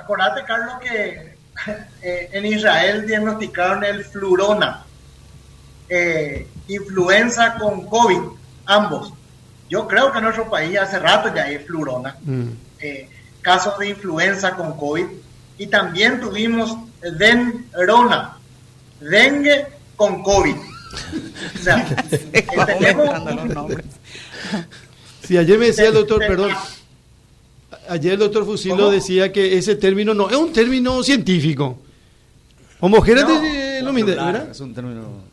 acordate, Carlos, que eh, en Israel diagnosticaron el flurona, eh, influenza con COVID, ambos. Yo creo que en nuestro país hace rato ya hay flurona, mm. eh, casos de influenza con COVID, y también tuvimos denrona, dengue con COVID. O sea, tenemos... Sí, ayer me decía el doctor, perdón, ayer el doctor Fusilo decía que ese término no es un término científico. Homogéneo no, ¿verdad? Es un término.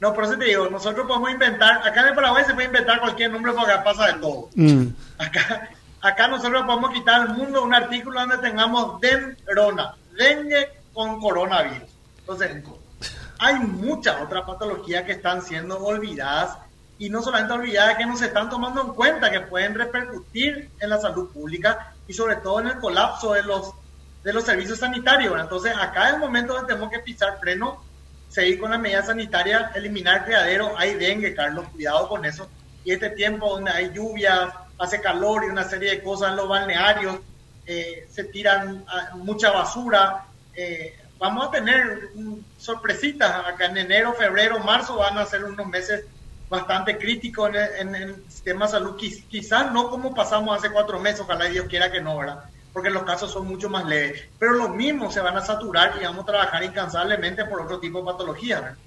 No, por eso te digo, nosotros podemos inventar, acá en el Paraguay se puede inventar cualquier nombre porque pasa de todo. Mm. Acá, acá nosotros podemos quitar al mundo un artículo donde tengamos denrona, dengue con coronavirus. Entonces, hay muchas otras patologías que están siendo olvidadas y no solamente olvidar que no se están tomando en cuenta que pueden repercutir en la salud pública y sobre todo en el colapso de los de los servicios sanitarios. Entonces, acá es el momento donde tenemos que pisar freno, seguir con las medidas sanitarias, eliminar criadero. Hay dengue, Carlos, cuidado con eso. Y este tiempo donde hay lluvias, hace calor y una serie de cosas en los balnearios, eh, se tiran ah, mucha basura. Eh, vamos a tener sorpresitas acá en enero, febrero, marzo, van a ser unos meses bastante crítico en el, sistema de salud, quizás no como pasamos hace cuatro meses, ojalá Dios quiera que no, ¿verdad? Porque los casos son mucho más leves, pero los mismos se van a saturar y vamos a trabajar incansablemente por otro tipo de patología, ¿verdad?